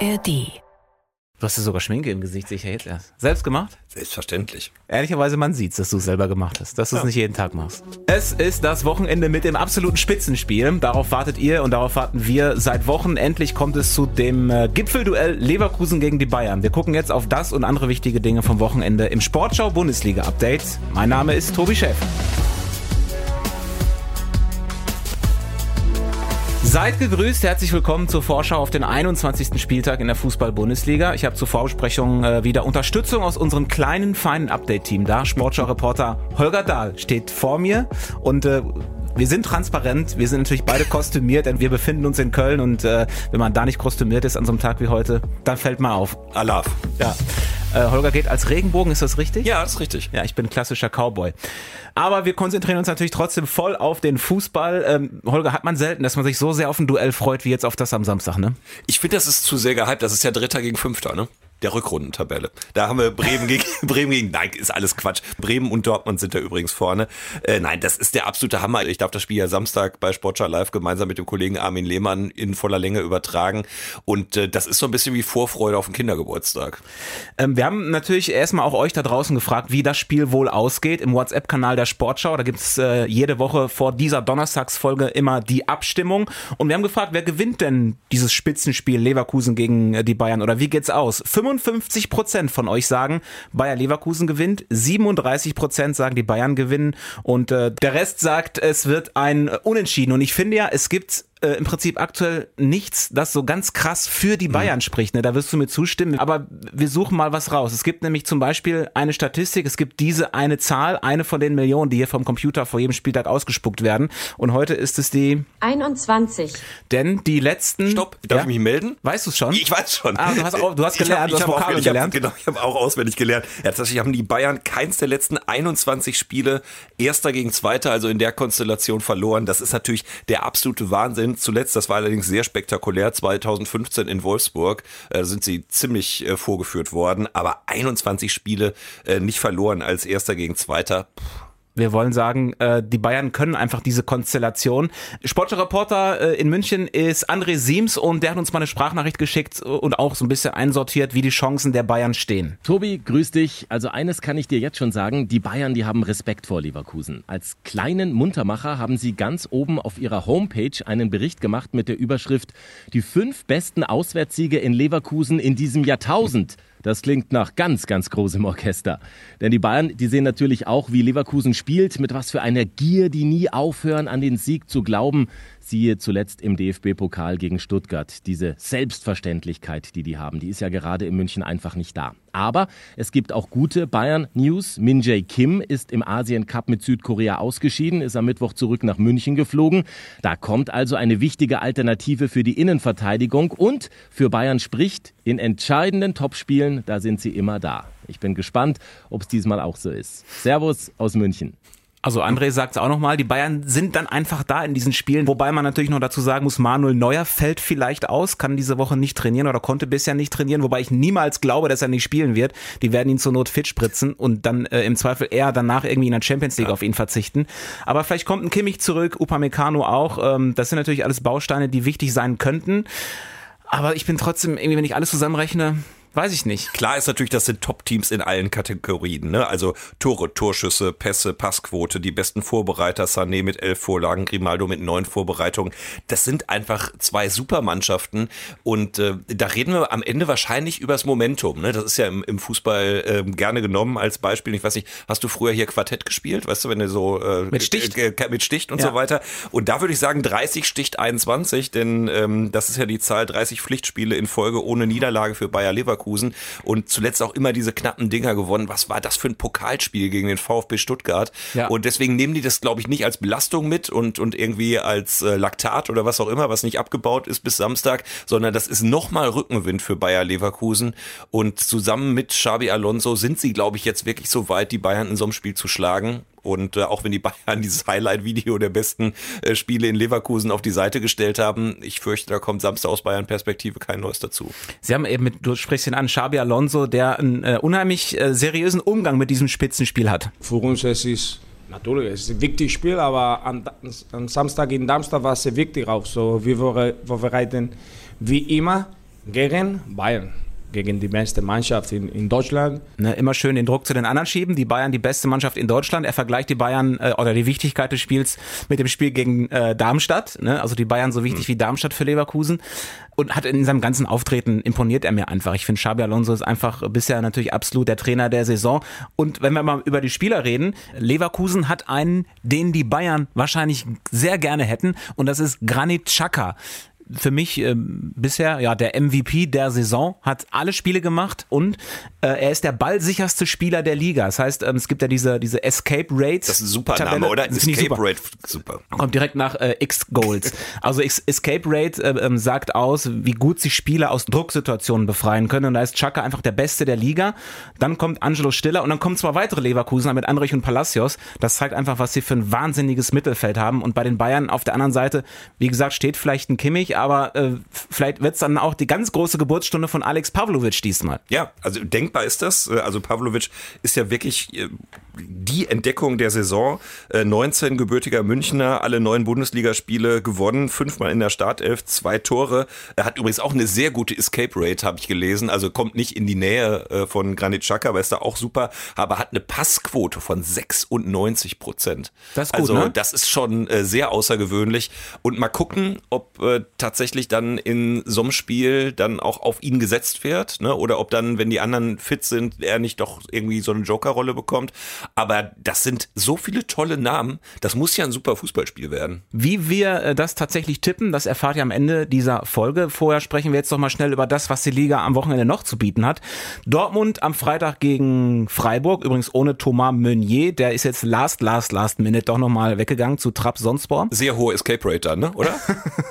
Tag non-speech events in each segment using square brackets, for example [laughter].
ARD. Du hast ja sogar Schminke im Gesicht, sicher jetzt erst. Selbst gemacht? Selbstverständlich. Ehrlicherweise, man sieht's, dass du es selber gemacht hast, dass du es nicht jeden Tag machst. Es ist das Wochenende mit dem absoluten Spitzenspiel. Darauf wartet ihr und darauf warten wir seit Wochen. Endlich kommt es zu dem äh, Gipfelduell Leverkusen gegen die Bayern. Wir gucken jetzt auf das und andere wichtige Dinge vom Wochenende im Sportschau Bundesliga Update. Mein Name ist Tobi Schäfer. Seid gegrüßt, herzlich willkommen zur Vorschau auf den 21. Spieltag in der Fußball-Bundesliga. Ich habe zur Vorbesprechung äh, wieder Unterstützung aus unserem kleinen, feinen Update-Team da. Sportschau-Reporter Holger Dahl steht vor mir und äh, wir sind transparent, wir sind natürlich beide kostümiert, denn wir befinden uns in Köln und äh, wenn man da nicht kostümiert ist an so einem Tag wie heute, dann fällt man auf. Alaf. Ja. Äh, Holger geht als Regenbogen, ist das richtig? Ja, das ist richtig. Ja, ich bin klassischer Cowboy. Aber wir konzentrieren uns natürlich trotzdem voll auf den Fußball. Ähm, Holger, hat man selten, dass man sich so sehr auf ein Duell freut wie jetzt auf das am Samstag, ne? Ich finde, das ist zu sehr gehypt. Das ist ja Dritter gegen Fünfter, ne? Der Rückrundentabelle. Da haben wir Bremen gegen [laughs] Bremen gegen nein, ist alles Quatsch. Bremen und Dortmund sind da übrigens vorne. Äh, nein, das ist der absolute Hammer. Ich darf das Spiel ja Samstag bei Sportschau Live gemeinsam mit dem Kollegen Armin Lehmann in voller Länge übertragen und äh, das ist so ein bisschen wie Vorfreude auf den Kindergeburtstag. Ähm, wir haben natürlich erstmal auch euch da draußen gefragt, wie das Spiel wohl ausgeht im WhatsApp-Kanal der Sportschau. Da gibt's äh, jede Woche vor dieser Donnerstagsfolge immer die Abstimmung und wir haben gefragt, wer gewinnt denn dieses Spitzenspiel Leverkusen gegen äh, die Bayern oder wie geht's aus? 55 Prozent von euch sagen, Bayer Leverkusen gewinnt, 37 Prozent sagen, die Bayern gewinnen und äh, der Rest sagt, es wird ein Unentschieden. Und ich finde ja, es gibt äh, im Prinzip aktuell nichts, das so ganz krass für die Bayern mhm. spricht. Ne? Da wirst du mir zustimmen. Aber wir suchen mal was raus. Es gibt nämlich zum Beispiel eine Statistik. Es gibt diese eine Zahl, eine von den Millionen, die hier vom Computer vor jedem Spieltag ausgespuckt werden. Und heute ist es die 21. Denn die letzten. Stopp, darf ja? ich mich melden? Weißt du es schon? Ich weiß schon. Ah, du hast, auch, du hast gelernt, ich hab, du hast Vokabeln gelernt. Ich hab, genau, ich habe auch auswendig gelernt. Ja, tatsächlich haben die Bayern keins der letzten 21 Spiele Erster gegen Zweiter, also in der Konstellation verloren. Das ist natürlich der absolute Wahnsinn. Zuletzt, das war allerdings sehr spektakulär. 2015 in Wolfsburg äh, sind sie ziemlich äh, vorgeführt worden, aber 21 Spiele äh, nicht verloren als Erster gegen Zweiter. Puh wir wollen sagen, äh, die Bayern können einfach diese Konstellation. Sportreporter äh, in München ist André Siems und der hat uns mal eine Sprachnachricht geschickt und auch so ein bisschen einsortiert, wie die Chancen der Bayern stehen. Tobi, grüß dich. Also eines kann ich dir jetzt schon sagen, die Bayern, die haben Respekt vor Leverkusen. Als kleinen Muntermacher haben sie ganz oben auf ihrer Homepage einen Bericht gemacht mit der Überschrift Die fünf besten Auswärtssiege in Leverkusen in diesem Jahrtausend. Das klingt nach ganz, ganz großem Orchester. Denn die Bayern, die sehen natürlich auch, wie Leverkusen spielt, mit was für einer Gier, die nie aufhören, an den Sieg zu glauben. Siehe zuletzt im DFB-Pokal gegen Stuttgart. Diese Selbstverständlichkeit, die die haben, die ist ja gerade in München einfach nicht da. Aber es gibt auch gute Bayern-News. Min Jae Kim ist im Asien-Cup mit Südkorea ausgeschieden, ist am Mittwoch zurück nach München geflogen. Da kommt also eine wichtige Alternative für die Innenverteidigung und für Bayern spricht, in entscheidenden Topspielen, da sind sie immer da. Ich bin gespannt, ob es diesmal auch so ist. Servus aus München. Also André sagt es auch nochmal, die Bayern sind dann einfach da in diesen Spielen, wobei man natürlich noch dazu sagen muss, Manuel Neuer fällt vielleicht aus, kann diese Woche nicht trainieren oder konnte bisher nicht trainieren, wobei ich niemals glaube, dass er nicht spielen wird. Die werden ihn zur Not fit spritzen und dann äh, im Zweifel eher danach irgendwie in der Champions League ja. auf ihn verzichten. Aber vielleicht kommt ein Kimmich zurück, Upamecano auch. Ähm, das sind natürlich alles Bausteine, die wichtig sein könnten. Aber ich bin trotzdem irgendwie, wenn ich alles zusammenrechne, Weiß ich nicht. Klar ist natürlich, das sind Top-Teams in allen Kategorien. Ne? Also Tore, Torschüsse, Pässe, Passquote, die besten Vorbereiter, Sané mit elf Vorlagen, Grimaldo mit neun Vorbereitungen. Das sind einfach zwei Supermannschaften und äh, da reden wir am Ende wahrscheinlich übers Momentum. Ne? Das ist ja im, im Fußball äh, gerne genommen als Beispiel. Ich weiß nicht, hast du früher hier Quartett gespielt? Weißt du, wenn du so äh, mit Sticht, äh, mit Sticht und ja. so weiter. Und da würde ich sagen 30 sticht 21, denn ähm, das ist ja die Zahl 30 Pflichtspiele in Folge ohne Niederlage für Bayer Leverkusen. Leverkusen und zuletzt auch immer diese knappen Dinger gewonnen. Was war das für ein Pokalspiel gegen den VfB Stuttgart? Ja. Und deswegen nehmen die das, glaube ich, nicht als Belastung mit und, und irgendwie als äh, Laktat oder was auch immer, was nicht abgebaut ist bis Samstag, sondern das ist nochmal Rückenwind für Bayer Leverkusen. Und zusammen mit Xabi Alonso sind sie, glaube ich, jetzt wirklich so weit, die Bayern in so einem Spiel zu schlagen. Und äh, auch wenn die Bayern [laughs] dieses Highlight-Video der besten äh, Spiele in Leverkusen auf die Seite gestellt haben, ich fürchte, da kommt Samstag aus Bayern-Perspektive kein Neues dazu. Sie haben eben mit, du sprichst ihn an, Xabi Alonso, der einen äh, unheimlich äh, seriösen Umgang mit diesem Spitzenspiel hat. Für uns es ist Natürlich, es ist ein wichtiges Spiel, aber am, am Samstag in Darmstadt war es sehr wichtig auch. So, wir vorbereiten wie immer Gegen Bayern gegen die beste Mannschaft in, in Deutschland. Ne, immer schön den Druck zu den anderen schieben. Die Bayern die beste Mannschaft in Deutschland. Er vergleicht die Bayern äh, oder die Wichtigkeit des Spiels mit dem Spiel gegen äh, Darmstadt. Ne? Also die Bayern so wichtig mhm. wie Darmstadt für Leverkusen. Und hat in seinem ganzen Auftreten imponiert er mir einfach. Ich finde, Xabi Alonso ist einfach bisher natürlich absolut der Trainer der Saison. Und wenn wir mal über die Spieler reden, Leverkusen hat einen, den die Bayern wahrscheinlich sehr gerne hätten. Und das ist Granit Xhaka für mich äh, bisher ja der MVP der Saison, hat alle Spiele gemacht und äh, er ist der ballsicherste Spieler der Liga. Das heißt, ähm, es gibt ja diese diese Escape Rate. Das ist ein super Tabelle. Name, oder? Escape super. Rate, super. Kommt direkt nach äh, X Goals. Also Escape Rate äh, ähm, sagt aus, wie gut sich Spieler aus Drucksituationen befreien können. Und da ist Chaka einfach der Beste der Liga. Dann kommt Angelo Stiller und dann kommen zwei weitere Leverkusener mit Andrich und Palacios. Das zeigt einfach, was sie für ein wahnsinniges Mittelfeld haben. Und bei den Bayern auf der anderen Seite, wie gesagt, steht vielleicht ein Kimmich, aber äh, vielleicht wird es dann auch die ganz große Geburtsstunde von Alex Pavlovic diesmal. Ja, also denkbar ist das. Äh, also Pavlovic ist ja wirklich äh, die Entdeckung der Saison. 19 äh, gebürtiger Münchner, alle neun Bundesligaspiele gewonnen, fünfmal in der Startelf, zwei Tore. Er hat übrigens auch eine sehr gute Escape Rate, habe ich gelesen. Also kommt nicht in die Nähe von Granit Xhaka, aber ist da auch super. Aber hat eine Passquote von 96 Prozent. Das ist gut, Also ne? das ist schon sehr außergewöhnlich. Und mal gucken, ob tatsächlich dann in so einem Spiel dann auch auf ihn gesetzt wird. Ne? Oder ob dann, wenn die anderen fit sind, er nicht doch irgendwie so eine Jokerrolle bekommt. Aber das sind so viele tolle Namen. Das muss ja ein super Fußballspiel werden. Wie wir äh, das tatsächlich tippen, das erfahrt ihr am Ende dieser Folge. Vorher sprechen wir jetzt noch mal schnell über das, was die Liga am Wochenende noch zu bieten hat. Dortmund am Freitag gegen Freiburg, übrigens ohne Thomas Meunier. Der ist jetzt last, last, last minute doch noch mal weggegangen zu Trapp Sonspor. Sehr hohe Escape Rate dann, ne? oder?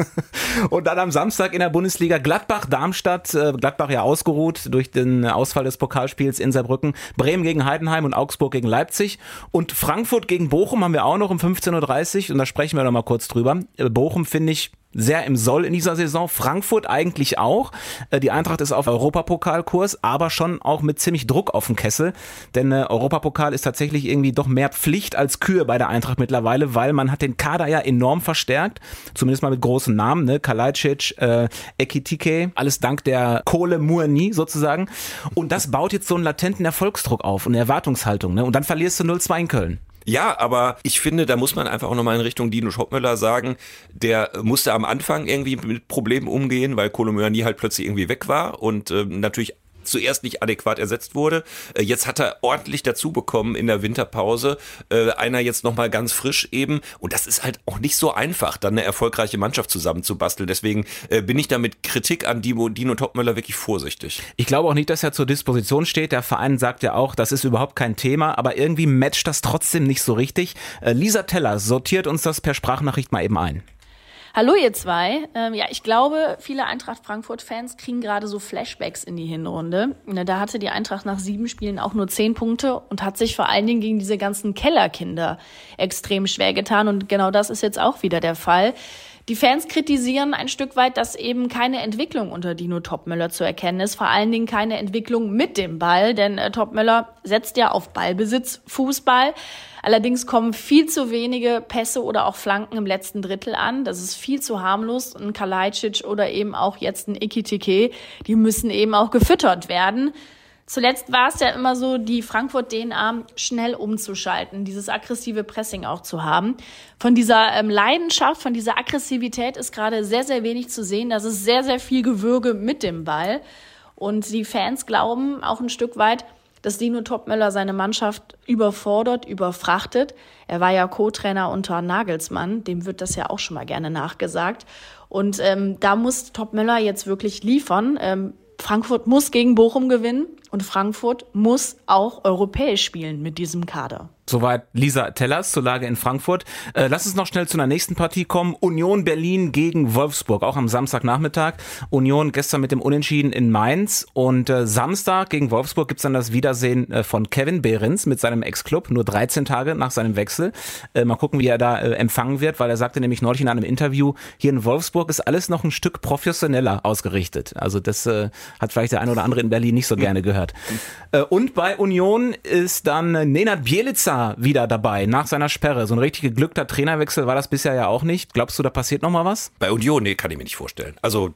[laughs] Und dann am Samstag in der Bundesliga Gladbach-Darmstadt. Äh, Gladbach ja ausgeruht durch den Ausfall des Pokalspiels in Saarbrücken. Bremen gegen Heidenheim und Augsburg gegen Leipzig. Und Frankfurt gegen Bochum haben wir auch noch um 15.30 Uhr und da sprechen wir noch mal kurz drüber. Äh, Bochum finde ich sehr im Soll in dieser Saison. Frankfurt eigentlich auch. Äh, die Eintracht ist auf Europapokalkurs, aber schon auch mit ziemlich Druck auf dem Kessel. Denn äh, Europapokal ist tatsächlich irgendwie doch mehr Pflicht als Kühe bei der Eintracht mittlerweile, weil man hat den Kader ja enorm verstärkt. Zumindest mal mit großen Namen, ne? Kalajdzic, äh, Ekitike, alles dank der Kohle Murni sozusagen. Und das baut jetzt so einen latenten Erfolgsdruck auf und eine Erwartungshaltung. Ne? Und dann verlierst du 0-2 in Köln. Ja, aber ich finde, da muss man einfach auch nochmal in Richtung Dino Schoppmüller sagen, der musste am Anfang irgendwie mit Problemen umgehen, weil Kolomöani halt plötzlich irgendwie weg war. Und äh, natürlich zuerst nicht adäquat ersetzt wurde. Äh, jetzt hat er ordentlich dazu bekommen in der Winterpause. Äh, einer jetzt nochmal ganz frisch eben. Und das ist halt auch nicht so einfach, dann eine erfolgreiche Mannschaft zusammenzubasteln. Deswegen äh, bin ich da mit Kritik an Dino, Dino Topmöller wirklich vorsichtig. Ich glaube auch nicht, dass er zur Disposition steht. Der Verein sagt ja auch, das ist überhaupt kein Thema. Aber irgendwie matcht das trotzdem nicht so richtig. Lisa Teller sortiert uns das per Sprachnachricht mal eben ein. Hallo ihr zwei. Ähm, ja, ich glaube, viele Eintracht Frankfurt-Fans kriegen gerade so Flashbacks in die Hinrunde. Ne, da hatte die Eintracht nach sieben Spielen auch nur zehn Punkte und hat sich vor allen Dingen gegen diese ganzen Kellerkinder extrem schwer getan. Und genau das ist jetzt auch wieder der Fall. Die Fans kritisieren ein Stück weit, dass eben keine Entwicklung unter Dino Topmöller zu erkennen ist. Vor allen Dingen keine Entwicklung mit dem Ball, denn äh, Topmöller setzt ja auf Ballbesitz, Fußball. Allerdings kommen viel zu wenige Pässe oder auch Flanken im letzten Drittel an. Das ist viel zu harmlos. Ein Kalajdzic oder eben auch jetzt ein Ikitike, die müssen eben auch gefüttert werden. Zuletzt war es ja immer so, die Frankfurt-DNA schnell umzuschalten, dieses aggressive Pressing auch zu haben. Von dieser ähm, Leidenschaft, von dieser Aggressivität ist gerade sehr, sehr wenig zu sehen. Das ist sehr, sehr viel Gewürge mit dem Ball. Und die Fans glauben auch ein Stück weit, dass Dino Topmöller seine Mannschaft überfordert, überfrachtet. Er war ja Co-Trainer unter Nagelsmann, dem wird das ja auch schon mal gerne nachgesagt. Und ähm, da muss Topmöller jetzt wirklich liefern. Ähm, Frankfurt muss gegen Bochum gewinnen und Frankfurt muss auch europäisch spielen mit diesem Kader. Soweit Lisa Tellers zur Lage in Frankfurt. Äh, lass uns noch schnell zu einer nächsten Partie kommen. Union Berlin gegen Wolfsburg, auch am Samstagnachmittag. Union gestern mit dem Unentschieden in Mainz. Und äh, Samstag gegen Wolfsburg gibt's dann das Wiedersehen äh, von Kevin Behrens mit seinem Ex-Club, nur 13 Tage nach seinem Wechsel. Äh, mal gucken, wie er da äh, empfangen wird, weil er sagte nämlich neulich in einem Interview, hier in Wolfsburg ist alles noch ein Stück professioneller ausgerichtet. Also das äh, hat vielleicht der eine oder andere in Berlin nicht so gerne gehört. und bei Union ist dann Nenad Bielica Wieder dabei, nach seiner Sperre. So ein richtig geglückter Trainerwechsel war das bisher ja auch nicht. Glaubst du, da passiert noch mal was? Bei Union, nee, kann ich mir nicht vorstellen. Also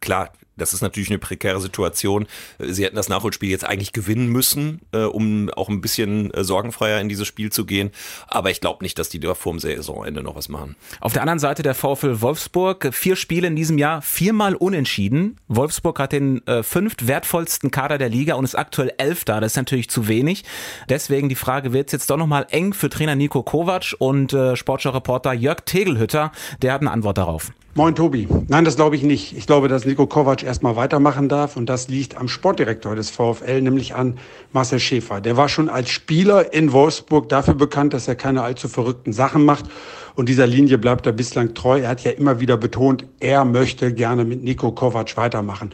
klar, das ist natürlich eine prekäre Situation. Sie hätten das Nachholspiel jetzt eigentlich gewinnen müssen, äh, um auch ein bisschen äh, sorgenfreier in dieses Spiel zu gehen. Aber ich glaube nicht, dass die da vorm Saisonende noch was machen. Auf der anderen Seite der VfL Wolfsburg, vier Spiele in diesem Jahr, viermal unentschieden. Wolfsburg hat den äh, fünft wertvollsten Kader der Liga und ist aktuell Elfter. Das ist natürlich zu wenig. Deswegen die Frage, wird es jetzt doch nochmal eng für Trainer Nico Kovac und äh, Sportschau-Reporter Jörg Tegelhütter? Der hat eine Antwort darauf. Moin Tobi. Nein, das glaube ich nicht. Ich glaube, dass Nico Kovac erstmal weitermachen darf und das liegt am Sportdirektor des VfL, nämlich an Marcel Schäfer. Der war schon als Spieler in Wolfsburg dafür bekannt, dass er keine allzu verrückten Sachen macht und dieser Linie bleibt er bislang treu. Er hat ja immer wieder betont, er möchte gerne mit Nico Kovac weitermachen.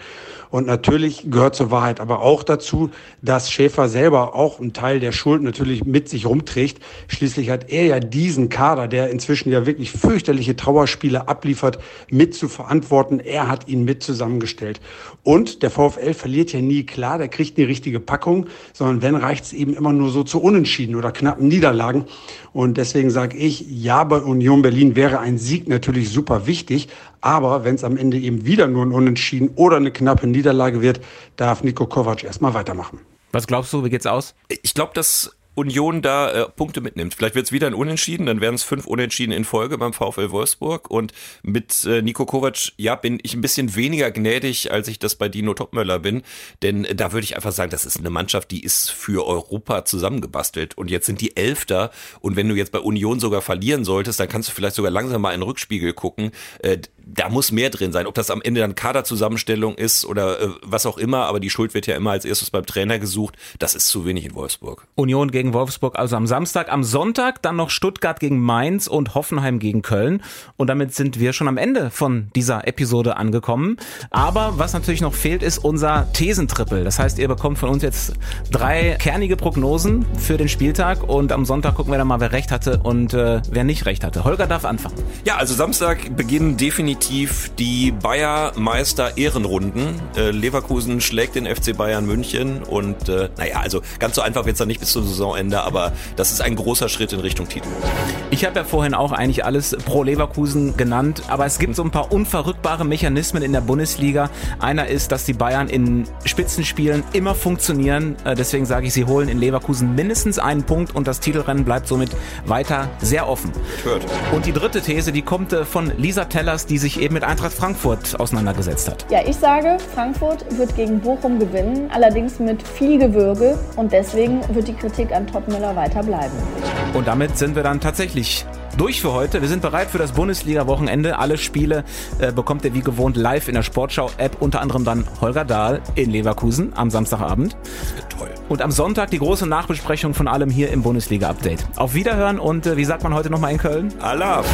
Und natürlich gehört zur Wahrheit aber auch dazu, dass Schäfer selber auch einen Teil der Schuld natürlich mit sich rumträgt. Schließlich hat er ja diesen Kader, der inzwischen ja wirklich fürchterliche Trauerspiele abliefert, mit zu verantworten. Er hat ihn mit zusammengestellt. Und der VfL verliert ja nie klar, der kriegt die richtige Packung, sondern wenn reicht es eben immer nur so zu Unentschieden oder knappen Niederlagen. Und deswegen sage ich, ja, bei Union Berlin wäre ein Sieg natürlich super wichtig, aber wenn es am Ende eben wieder nur ein Unentschieden oder eine knappe Niederlage wird, darf Nico Kovac erstmal weitermachen. Was glaubst du, wie geht's aus? Ich glaube, dass Union da äh, Punkte mitnimmt. Vielleicht wird es wieder ein Unentschieden, dann werden es fünf Unentschieden in Folge beim VfL Wolfsburg. Und mit äh, Nico Kovac, ja, bin ich ein bisschen weniger gnädig, als ich das bei Dino Topmöller bin. Denn äh, da würde ich einfach sagen, das ist eine Mannschaft, die ist für Europa zusammengebastelt. Und jetzt sind die Elfter. Und wenn du jetzt bei Union sogar verlieren solltest, dann kannst du vielleicht sogar langsam mal in den Rückspiegel gucken. Äh, da muss mehr drin sein. Ob das am Ende dann Kaderzusammenstellung ist oder äh, was auch immer, aber die Schuld wird ja immer als erstes beim Trainer gesucht. Das ist zu wenig in Wolfsburg. Union gegen Wolfsburg also am Samstag, am Sonntag dann noch Stuttgart gegen Mainz und Hoffenheim gegen Köln. Und damit sind wir schon am Ende von dieser Episode angekommen. Aber was natürlich noch fehlt, ist unser Thesentrippel. Das heißt, ihr bekommt von uns jetzt drei kernige Prognosen für den Spieltag und am Sonntag gucken wir dann mal, wer recht hatte und äh, wer nicht recht hatte. Holger darf anfangen. Ja, also Samstag beginnen definitiv die Bayer Meister Ehrenrunden. Äh, Leverkusen schlägt den FC Bayern München und äh, naja, also ganz so einfach wird es dann nicht bis zum Saisonende, aber das ist ein großer Schritt in Richtung Titel. Ich habe ja vorhin auch eigentlich alles pro Leverkusen genannt, aber es gibt so ein paar unverrückbare Mechanismen in der Bundesliga. Einer ist, dass die Bayern in Spitzenspielen immer funktionieren. Äh, deswegen sage ich, sie holen in Leverkusen mindestens einen Punkt und das Titelrennen bleibt somit weiter sehr offen. Hört. Und die dritte These, die kommt äh, von Lisa Tellers, die sich eben mit Eintracht Frankfurt auseinandergesetzt hat. Ja, ich sage, Frankfurt wird gegen Bochum gewinnen, allerdings mit viel Gewürge und deswegen wird die Kritik an Topmüller weiter bleiben. Und damit sind wir dann tatsächlich durch für heute. Wir sind bereit für das Bundesliga-Wochenende. Alle Spiele äh, bekommt ihr wie gewohnt live in der Sportschau-App, unter anderem dann Holger Dahl in Leverkusen am Samstagabend. Toll. Und am Sonntag die große Nachbesprechung von allem hier im Bundesliga-Update. Auf Wiederhören und äh, wie sagt man heute nochmal in Köln? Allah.